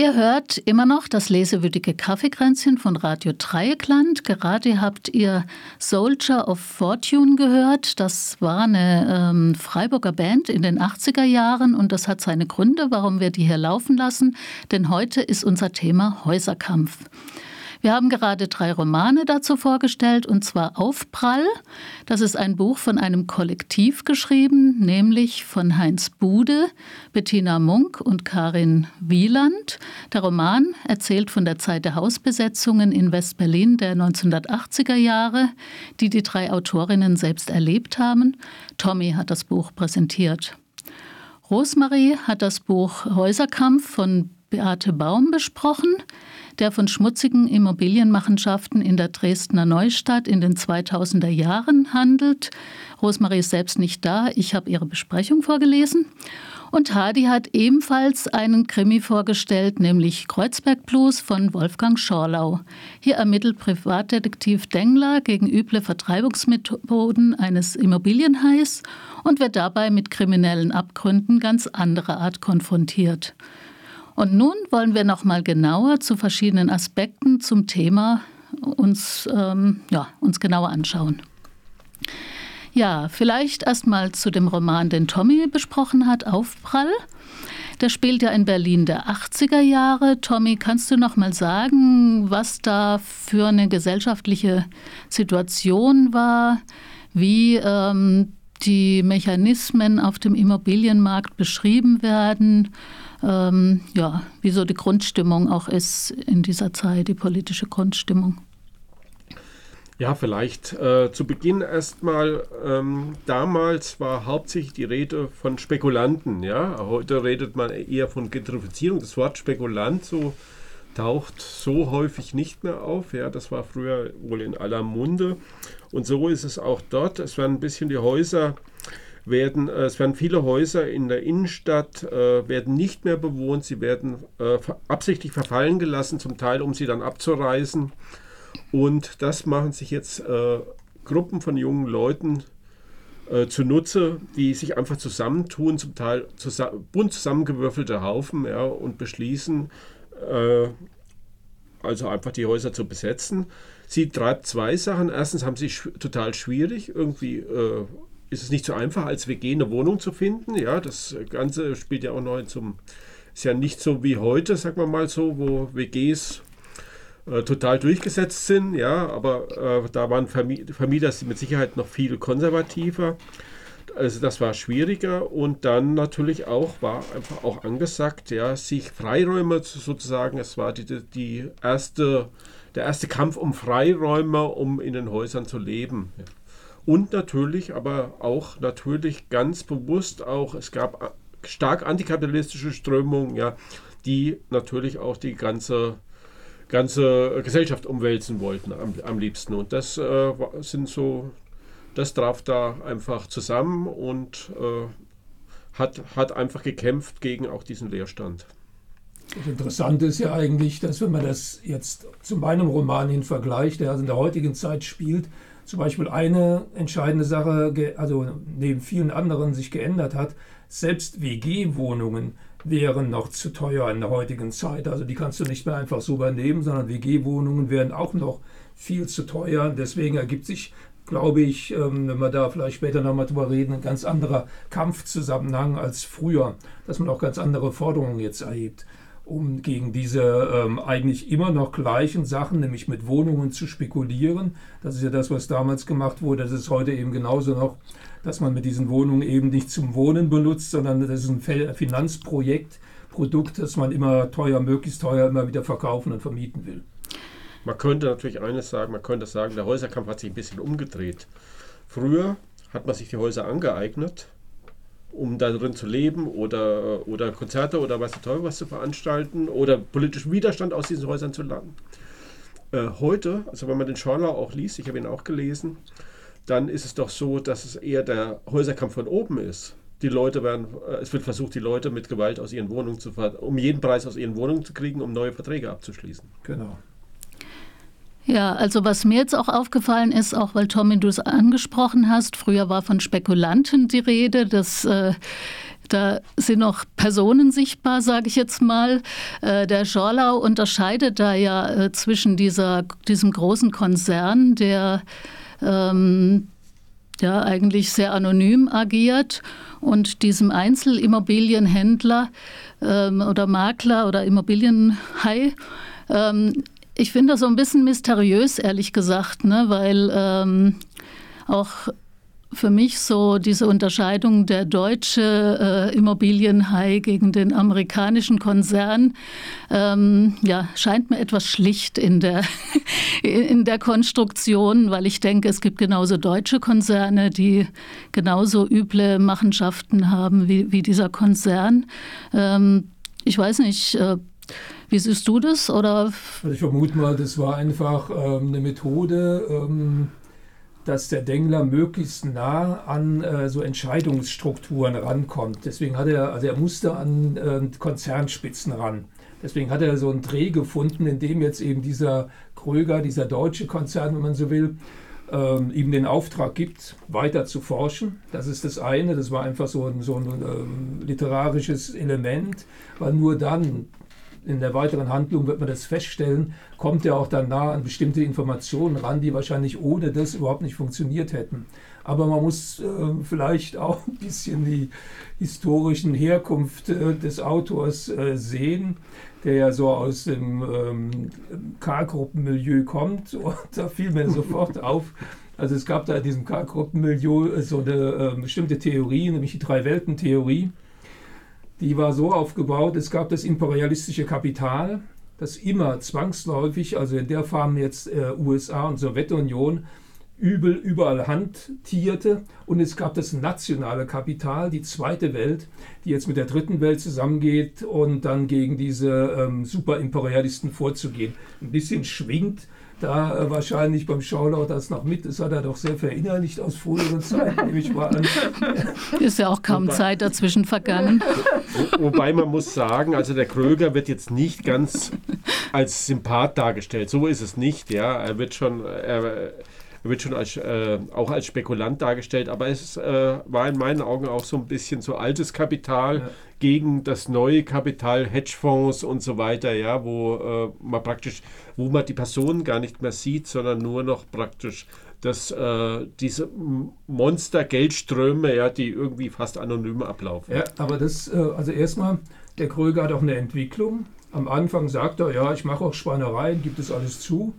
Ihr hört immer noch das lesewürdige Kaffeekränzchen von Radio Dreieckland. Gerade habt ihr Soldier of Fortune gehört. Das war eine ähm, Freiburger Band in den 80er Jahren und das hat seine Gründe, warum wir die hier laufen lassen. Denn heute ist unser Thema Häuserkampf. Wir haben gerade drei Romane dazu vorgestellt, und zwar Aufprall. Das ist ein Buch von einem Kollektiv geschrieben, nämlich von Heinz Bude, Bettina Munk und Karin Wieland. Der Roman erzählt von der Zeit der Hausbesetzungen in West-Berlin der 1980er Jahre, die die drei Autorinnen selbst erlebt haben. Tommy hat das Buch präsentiert. Rosemarie hat das Buch Häuserkampf von Beate Baum besprochen der von schmutzigen Immobilienmachenschaften in der Dresdner Neustadt in den 2000er Jahren handelt. Rosemarie ist selbst nicht da, ich habe ihre Besprechung vorgelesen. Und Hadi hat ebenfalls einen Krimi vorgestellt, nämlich Kreuzberg Blues von Wolfgang Schorlau. Hier ermittelt Privatdetektiv Dengler gegen üble Vertreibungsmethoden eines Immobilienhais und wird dabei mit kriminellen Abgründen ganz anderer Art konfrontiert. Und nun wollen wir noch mal genauer zu verschiedenen Aspekten zum Thema uns, ähm, ja, uns genauer anschauen. Ja, vielleicht erst mal zu dem Roman, den Tommy besprochen hat, Aufprall. Der spielt ja in Berlin der 80er Jahre. Tommy, kannst du noch mal sagen, was da für eine gesellschaftliche Situation war, wie ähm, die Mechanismen auf dem Immobilienmarkt beschrieben werden ähm, ja, wie so die Grundstimmung auch ist in dieser Zeit, die politische Grundstimmung. Ja, vielleicht äh, zu Beginn erstmal, ähm, damals war hauptsächlich die Rede von Spekulanten. Ja? Heute redet man eher von Gentrifizierung. Das Wort Spekulant so taucht so häufig nicht mehr auf. Ja, das war früher wohl in aller Munde. Und so ist es auch dort. Es werden ein bisschen die Häuser werden, äh, es werden viele Häuser in der Innenstadt äh, werden nicht mehr bewohnt, sie werden äh, absichtlich verfallen gelassen, zum Teil um sie dann abzureißen. Und das machen sich jetzt äh, Gruppen von jungen Leuten äh, zunutze, die sich einfach zusammentun, zum Teil zusammen, bunt zusammengewürfelte Haufen ja, und beschließen, äh, also einfach die Häuser zu besetzen. Sie treibt zwei Sachen. Erstens haben sie sch total schwierig, irgendwie äh, ist es nicht so einfach, als WG eine Wohnung zu finden. Ja, das Ganze spielt ja auch noch zum, ist ja nicht so wie heute, sagen wir mal so, wo WGs äh, total durchgesetzt sind. Ja, aber äh, da waren Vermieter mit Sicherheit noch viel konservativer. Also das war schwieriger und dann natürlich auch war einfach auch angesagt, ja, sich Freiräume sozusagen, es war die, die erste, der erste Kampf um Freiräume, um in den Häusern zu leben. Und natürlich, aber auch natürlich ganz bewusst auch, es gab stark antikapitalistische Strömungen, ja, die natürlich auch die ganze, ganze Gesellschaft umwälzen wollten am, am liebsten. Und das äh, sind so, das traf da einfach zusammen und äh, hat, hat einfach gekämpft gegen auch diesen Leerstand. Das Interessante ist ja eigentlich, dass wenn man das jetzt zu meinem Roman hin vergleicht, der also in der heutigen Zeit spielt, zum Beispiel eine entscheidende Sache, also neben vielen anderen sich geändert hat, selbst WG-Wohnungen wären noch zu teuer in der heutigen Zeit. Also die kannst du nicht mehr einfach so übernehmen, sondern WG-Wohnungen wären auch noch viel zu teuer. Deswegen ergibt sich, glaube ich, ähm, wenn wir da vielleicht später nochmal drüber reden, ein ganz anderer Kampfzusammenhang als früher, dass man auch ganz andere Forderungen jetzt erhebt um gegen diese ähm, eigentlich immer noch gleichen Sachen, nämlich mit Wohnungen zu spekulieren. Das ist ja das, was damals gemacht wurde. Das ist heute eben genauso noch, dass man mit diesen Wohnungen eben nicht zum Wohnen benutzt, sondern das ist ein Finanzprojekt, Produkt, das man immer teuer, möglichst teuer immer wieder verkaufen und vermieten will. Man könnte natürlich eines sagen, man könnte sagen, der Häuserkampf hat sich ein bisschen umgedreht. Früher hat man sich die Häuser angeeignet um darin zu leben oder, oder Konzerte oder was toll was zu veranstalten oder politischen Widerstand aus diesen Häusern zu laden. Äh, heute, also wenn man den Schorler auch liest, ich habe ihn auch gelesen, dann ist es doch so, dass es eher der Häuserkampf von oben ist. Die Leute werden, äh, es wird versucht, die Leute mit Gewalt aus ihren Wohnungen zu, um jeden Preis aus ihren Wohnungen zu kriegen, um neue Verträge abzuschließen. Genau. Ja, also was mir jetzt auch aufgefallen ist, auch weil Tommy du es angesprochen hast, früher war von Spekulanten die Rede, das äh, da sind noch Personen sichtbar, sage ich jetzt mal. Äh, der Schorlau unterscheidet da ja äh, zwischen dieser, diesem großen Konzern, der ähm, ja eigentlich sehr anonym agiert, und diesem Einzelimmobilienhändler ähm, oder Makler oder Immobilienhai. Ähm, ich finde das so ein bisschen mysteriös, ehrlich gesagt, ne? weil ähm, auch für mich so diese Unterscheidung der deutsche äh, Immobilienhai gegen den amerikanischen Konzern ähm, ja, scheint mir etwas schlicht in der, in der Konstruktion, weil ich denke, es gibt genauso deutsche Konzerne, die genauso üble Machenschaften haben wie, wie dieser Konzern. Ähm, ich weiß nicht, äh, wie siehst du das? Oder? Also ich vermute mal, das war einfach ähm, eine Methode, ähm, dass der Dengler möglichst nah an äh, so Entscheidungsstrukturen rankommt. Deswegen hat er, also er musste an äh, Konzernspitzen ran. Deswegen hat er so einen Dreh gefunden, in dem jetzt eben dieser Kröger, dieser deutsche Konzern, wenn man so will, ähm, ihm den Auftrag gibt, weiter zu forschen. Das ist das eine. Das war einfach so ein, so ein ähm, literarisches Element, weil nur dann in der weiteren Handlung wird man das feststellen, kommt er auch dann nah an bestimmte Informationen ran, die wahrscheinlich ohne das überhaupt nicht funktioniert hätten. Aber man muss äh, vielleicht auch ein bisschen die historischen Herkunft äh, des Autors äh, sehen, der ja so aus dem ähm, K-Gruppenmilieu kommt. Und da fiel mir sofort auf, also es gab da in diesem K-Gruppenmilieu so eine äh, bestimmte Theorie, nämlich die Drei-Welten-Theorie die war so aufgebaut, es gab das imperialistische Kapital, das immer zwangsläufig, also in der Form jetzt äh, USA und Sowjetunion, übel überall handtierte. Und es gab das nationale Kapital, die zweite Welt, die jetzt mit der dritten Welt zusammengeht und dann gegen diese ähm, Superimperialisten vorzugehen. Ein bisschen schwingt da äh, wahrscheinlich beim Schaulau das noch mit. Das hat er doch sehr verinnerlicht aus früheren Zeiten, nehme ich mal an. Ist ja auch kaum wobei, Zeit dazwischen vergangen. Wo, wobei man muss sagen, also der Kröger wird jetzt nicht ganz als Sympath dargestellt. So ist es nicht, ja. Er wird schon. Er, wird schon als, äh, auch als Spekulant dargestellt, aber es äh, war in meinen Augen auch so ein bisschen so altes Kapital ja. gegen das neue Kapital, Hedgefonds und so weiter, ja, wo äh, man praktisch, wo man die Personen gar nicht mehr sieht, sondern nur noch praktisch dass äh, diese Monster-Geldströme, ja, die irgendwie fast anonym ablaufen. Ja, aber das, äh, also erstmal, der Kröger hat auch eine Entwicklung. Am Anfang sagt er, ja, ich mache auch Schweinereien, gibt es alles zu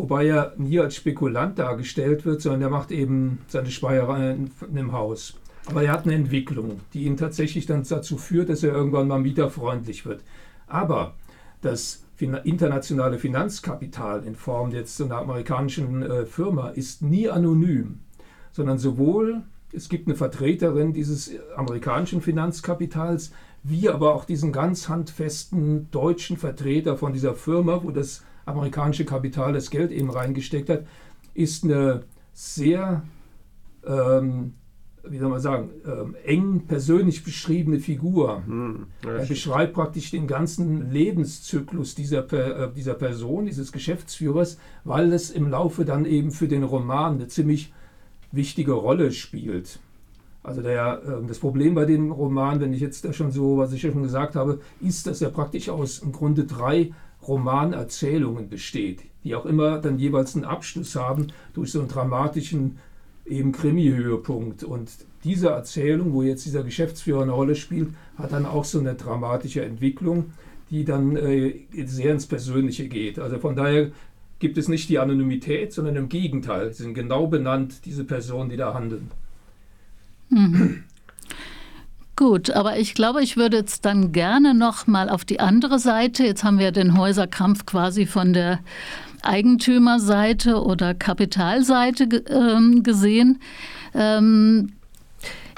wobei er nie als Spekulant dargestellt wird, sondern er macht eben seine Speiereien im Haus. Aber er hat eine Entwicklung, die ihn tatsächlich dann dazu führt, dass er irgendwann mal mieterfreundlich wird. Aber das internationale Finanzkapital in Form jetzt einer amerikanischen äh, Firma ist nie anonym, sondern sowohl es gibt eine Vertreterin dieses amerikanischen Finanzkapitals, wie aber auch diesen ganz handfesten deutschen Vertreter von dieser Firma, wo das amerikanische Kapital das Geld eben reingesteckt hat, ist eine sehr, ähm, wie soll man sagen, ähm, eng persönlich beschriebene Figur. Hm, er beschreibt praktisch den ganzen Lebenszyklus dieser, äh, dieser Person, dieses Geschäftsführers, weil es im Laufe dann eben für den Roman eine ziemlich wichtige Rolle spielt. Also der, äh, das Problem bei dem Roman, wenn ich jetzt da schon so, was ich ja schon gesagt habe, ist, dass er praktisch aus im Grunde drei Romanerzählungen besteht, die auch immer dann jeweils einen Abschluss haben durch so einen dramatischen eben Krimi-Höhepunkt. Und diese Erzählung, wo jetzt dieser Geschäftsführer eine Rolle spielt, hat dann auch so eine dramatische Entwicklung, die dann äh, sehr ins Persönliche geht. Also von daher gibt es nicht die Anonymität, sondern im Gegenteil. Sind genau benannt, diese Personen, die da handeln. Mhm. Gut, aber ich glaube, ich würde jetzt dann gerne noch mal auf die andere Seite. Jetzt haben wir den Häuserkampf quasi von der Eigentümerseite oder Kapitalseite äh, gesehen. Ähm,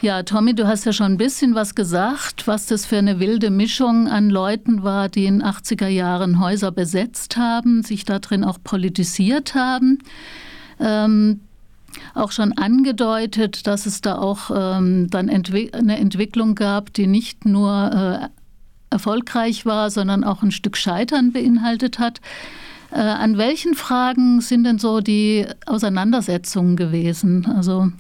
ja, Tommy, du hast ja schon ein bisschen was gesagt, was das für eine wilde Mischung an Leuten war, die in 80er Jahren Häuser besetzt haben, sich da drin auch politisiert haben. Ähm, auch schon angedeutet, dass es da auch ähm, dann Entwi eine Entwicklung gab, die nicht nur äh, erfolgreich war, sondern auch ein Stück Scheitern beinhaltet hat. Äh, an welchen Fragen sind denn so die Auseinandersetzungen gewesen? Also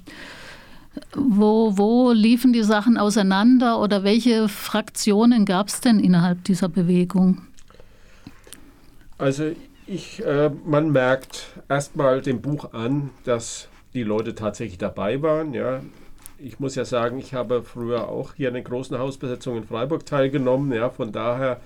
Wo, wo liefen die Sachen auseinander oder welche Fraktionen gab es denn innerhalb dieser Bewegung? Also ich, äh, man merkt erstmal dem Buch an, dass die Leute tatsächlich dabei waren. Ja. Ich muss ja sagen, ich habe früher auch hier an den großen Hausbesetzungen in Freiburg teilgenommen. Ja. Von daher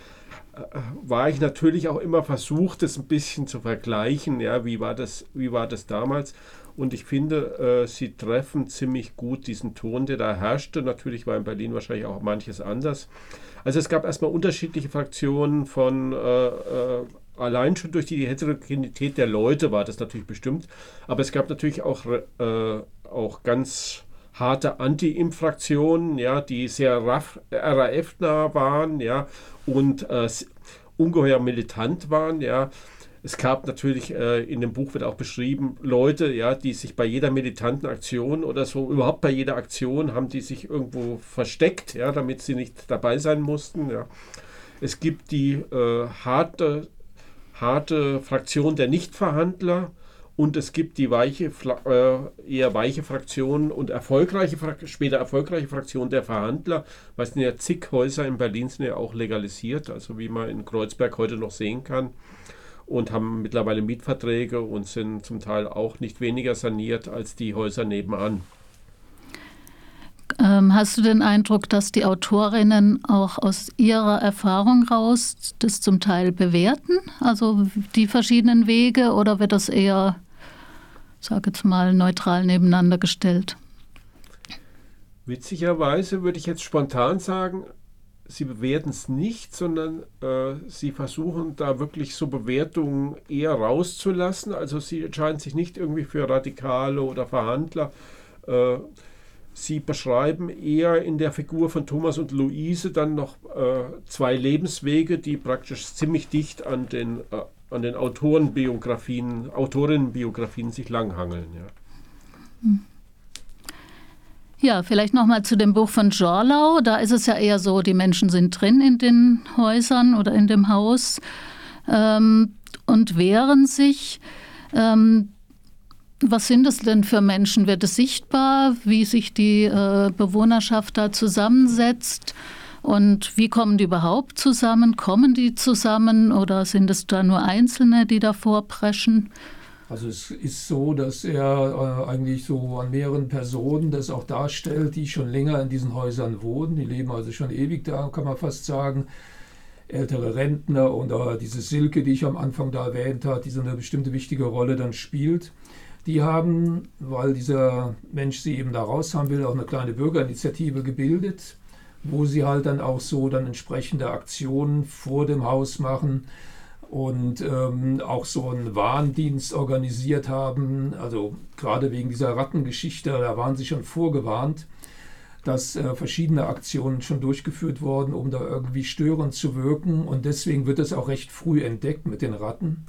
äh, war ich natürlich auch immer versucht, das ein bisschen zu vergleichen. Ja. Wie, war das, wie war das damals? Und ich finde, äh, sie treffen ziemlich gut diesen Ton, der da herrschte. Natürlich war in Berlin wahrscheinlich auch manches anders. Also es gab erstmal unterschiedliche Fraktionen von äh, äh, allein schon durch die Heterogenität der Leute war das natürlich bestimmt. Aber es gab natürlich auch, äh, auch ganz harte Anti-Impf-Fraktionen, ja, die sehr RAF-nah waren, ja, und äh, ungeheuer militant waren, ja. Es gab natürlich, äh, in dem Buch wird auch beschrieben, Leute, ja, die sich bei jeder militanten Aktion oder so, überhaupt bei jeder Aktion, haben die sich irgendwo versteckt, ja, damit sie nicht dabei sein mussten. Ja. Es gibt die äh, harte, harte Fraktion der Nichtverhandler und es gibt die weiche, äh, eher weiche Fraktion und erfolgreiche, später erfolgreiche Fraktion der Verhandler, weil es sind ja zig Häuser in Berlin sind ja auch legalisiert, also wie man in Kreuzberg heute noch sehen kann und haben mittlerweile Mietverträge und sind zum Teil auch nicht weniger saniert als die Häuser nebenan. Ähm, hast du den Eindruck, dass die Autorinnen auch aus ihrer Erfahrung raus das zum Teil bewerten, also die verschiedenen Wege, oder wird das eher, sage jetzt mal, neutral nebeneinander gestellt? Witzigerweise würde ich jetzt spontan sagen, sie bewerten es nicht, sondern äh, sie versuchen da wirklich so Bewertungen eher rauszulassen. Also sie entscheiden sich nicht irgendwie für Radikale oder Verhandler. Äh, sie beschreiben eher in der Figur von Thomas und Luise dann noch äh, zwei Lebenswege, die praktisch ziemlich dicht an den, äh, an den Autorenbiografien, Autorinnenbiografien sich langhangeln. Ja. Ja, vielleicht nochmal zu dem Buch von Jorlau. Da ist es ja eher so, die Menschen sind drin in den Häusern oder in dem Haus ähm, und wehren sich. Ähm, was sind es denn für Menschen? Wird es sichtbar, wie sich die äh, Bewohnerschaft da zusammensetzt? Und wie kommen die überhaupt zusammen? Kommen die zusammen oder sind es da nur Einzelne, die davor preschen? Also es ist so, dass er äh, eigentlich so an mehreren Personen das auch darstellt, die schon länger in diesen Häusern wohnen. Die leben also schon ewig da, kann man fast sagen. Ältere Rentner und äh, diese Silke, die ich am Anfang da erwähnt habe, die so eine bestimmte wichtige Rolle dann spielt. Die haben, weil dieser Mensch sie eben da raus haben will, auch eine kleine Bürgerinitiative gebildet, wo sie halt dann auch so dann entsprechende Aktionen vor dem Haus machen und ähm, auch so einen Warndienst organisiert haben. Also gerade wegen dieser Rattengeschichte, da waren sie schon vorgewarnt, dass äh, verschiedene Aktionen schon durchgeführt wurden, um da irgendwie störend zu wirken. Und deswegen wird es auch recht früh entdeckt mit den Ratten.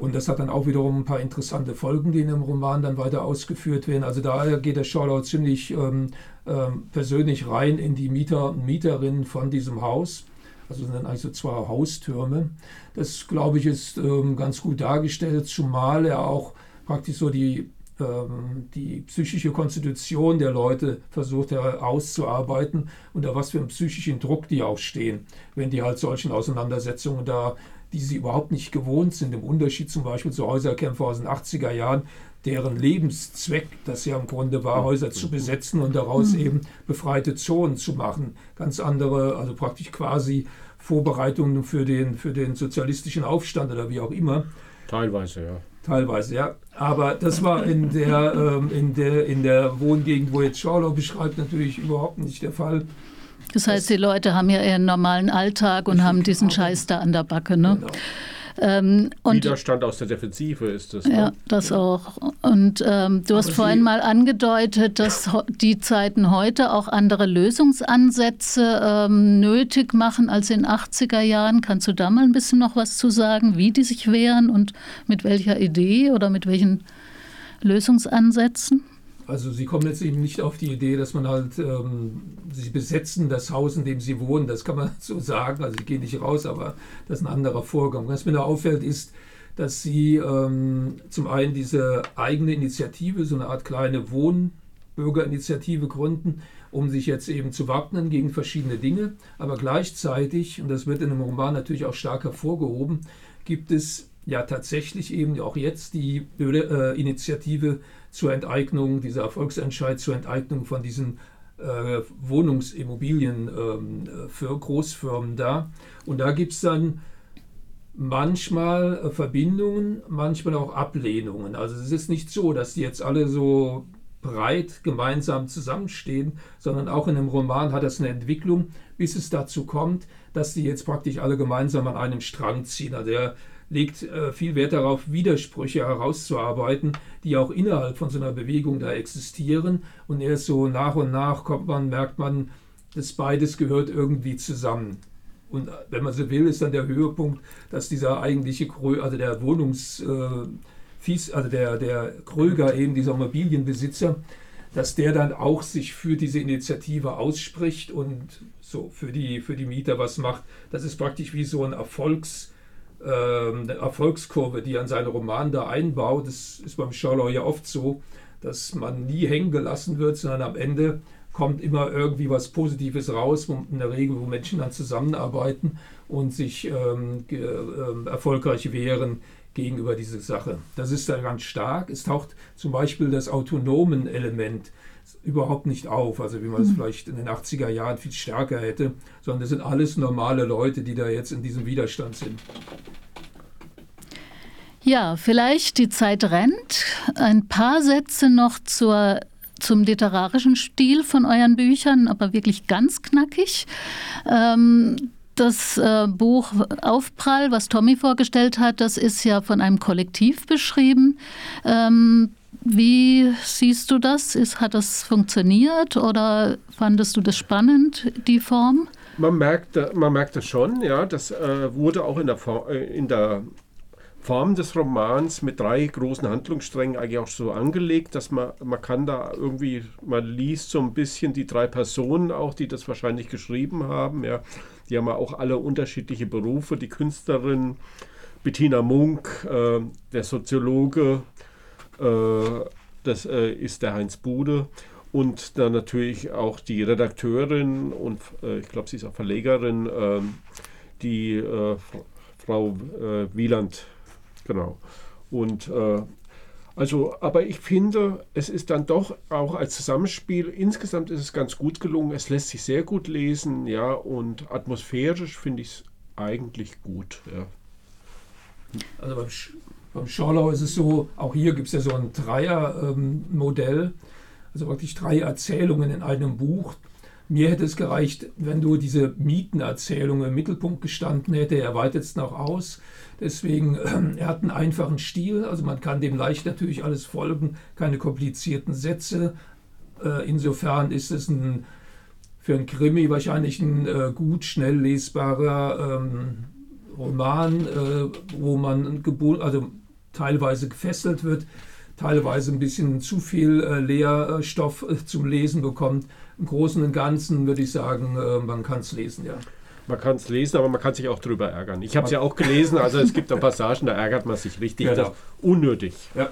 Und das hat dann auch wiederum ein paar interessante Folgen, die in dem Roman dann weiter ausgeführt werden. Also da geht der Schorlau ziemlich ähm, ähm, persönlich rein in die Mieter und Mieterinnen von diesem Haus also sind dann eigentlich so zwei Haustürme. Das, glaube ich, ist ähm, ganz gut dargestellt, zumal er auch praktisch so die, ähm, die psychische Konstitution der Leute versucht auszuarbeiten, unter was für einem psychischen Druck die auch stehen, wenn die halt solchen Auseinandersetzungen da die sie überhaupt nicht gewohnt sind, im Unterschied zum Beispiel zu Häuserkämpfer aus den 80er Jahren, deren Lebenszweck das ja im Grunde war, Häuser zu besetzen und daraus mhm. eben befreite Zonen zu machen. Ganz andere, also praktisch quasi Vorbereitungen für den, für den sozialistischen Aufstand oder wie auch immer. Teilweise, ja. Teilweise, ja. Aber das war in der, ähm, in der, in der Wohngegend, wo jetzt Schorlau beschreibt, natürlich überhaupt nicht der Fall. Das heißt, die Leute haben ja ihren normalen Alltag und haben diesen Scheiß da an der Backe. Ne? Genau. Ähm, Widerstand aus der Defensive ist das. Ja, ne? das ja. auch. Und ähm, du hast vorhin mal angedeutet, dass die Zeiten heute auch andere Lösungsansätze ähm, nötig machen als in 80er Jahren. Kannst du da mal ein bisschen noch was zu sagen, wie die sich wehren und mit welcher Idee oder mit welchen Lösungsansätzen? Also sie kommen jetzt eben nicht auf die Idee, dass man halt, ähm, sie besetzen das Haus, in dem sie wohnen, das kann man so sagen, also sie gehen nicht raus, aber das ist ein anderer Vorgang. Was mir da auffällt, ist, dass sie ähm, zum einen diese eigene Initiative, so eine Art kleine Wohnblock Bürgerinitiative gründen, um sich jetzt eben zu wappnen gegen verschiedene Dinge. Aber gleichzeitig, und das wird in dem Roman natürlich auch stark hervorgehoben, gibt es ja tatsächlich eben auch jetzt die äh, Initiative zur Enteignung, dieser Erfolgsentscheid zur Enteignung von diesen äh, Wohnungsimmobilien äh, für Großfirmen da. Und da gibt es dann manchmal äh, Verbindungen, manchmal auch Ablehnungen. Also es ist nicht so, dass die jetzt alle so breit gemeinsam zusammenstehen, sondern auch in einem Roman hat das eine Entwicklung, bis es dazu kommt, dass die jetzt praktisch alle gemeinsam an einem Strang ziehen. Also er legt äh, viel Wert darauf, Widersprüche herauszuarbeiten, die auch innerhalb von so einer Bewegung da existieren. Und erst so nach und nach kommt man, merkt man, dass beides gehört irgendwie zusammen. Und äh, wenn man so will, ist dann der Höhepunkt, dass dieser eigentliche Krö also der Wohnungs äh, Fies, also der, der Kröger, eben dieser Immobilienbesitzer, dass der dann auch sich für diese Initiative ausspricht und so für die, für die Mieter was macht. Das ist praktisch wie so ein Erfolgs, eine Erfolgskurve, die an seinen Roman da einbaut. Das ist beim Sherlock ja oft so, dass man nie hängen gelassen wird, sondern am Ende kommt immer irgendwie was Positives raus, in der Regel, wo Menschen dann zusammenarbeiten und sich ähm, äh, erfolgreich wehren gegenüber dieser Sache. Das ist da ganz stark. Es taucht zum Beispiel das autonomen Element überhaupt nicht auf, also wie man es mhm. vielleicht in den 80er Jahren viel stärker hätte, sondern das sind alles normale Leute, die da jetzt in diesem Widerstand sind. Ja, vielleicht die Zeit rennt. Ein paar Sätze noch zur zum literarischen Stil von euren Büchern, aber wirklich ganz knackig. Ähm, das äh, Buch Aufprall, was Tommy vorgestellt hat, das ist ja von einem Kollektiv beschrieben. Ähm, wie siehst du das? Ist, hat das funktioniert oder fandest du das spannend, die Form? Man merkt, man merkt das schon, ja. Das äh, wurde auch in der, äh, in der Form des Romans mit drei großen Handlungssträngen eigentlich auch so angelegt, dass man, man kann da irgendwie, man liest so ein bisschen die drei Personen auch, die das wahrscheinlich geschrieben haben, ja. Die haben ja auch alle unterschiedliche Berufe. Die Künstlerin Bettina Munk, äh, der Soziologe, äh, das äh, ist der Heinz Bude. Und dann natürlich auch die Redakteurin und äh, ich glaube, sie ist auch Verlegerin, ähm, die äh, Frau äh, Wieland. Genau. Und also, aber ich finde, es ist dann doch auch als Zusammenspiel, insgesamt ist es ganz gut gelungen. Es lässt sich sehr gut lesen, ja, und atmosphärisch finde ich es eigentlich gut, ja. Also beim, Sch beim Schorlau ist es so, auch hier gibt es ja so ein Dreier-Modell, ähm, also wirklich drei Erzählungen in einem Buch. Mir hätte es gereicht, wenn du diese Mietenerzählung im Mittelpunkt gestanden hätte. Er weitet es noch aus. Deswegen, er hat einen einfachen Stil, also man kann dem leicht natürlich alles folgen, keine komplizierten Sätze. Äh, insofern ist es ein, für ein Krimi wahrscheinlich ein äh, gut, schnell lesbarer ähm, Roman, äh, wo man also teilweise gefesselt wird, teilweise ein bisschen zu viel Lehrstoff zum Lesen bekommt. Im Großen und Ganzen würde ich sagen, man kann es lesen, ja. Man kann es lesen, aber man kann sich auch drüber ärgern. Ich habe es ja auch gelesen, also es gibt da Passagen, da ärgert man sich richtig. Genau. unnötig. Ja.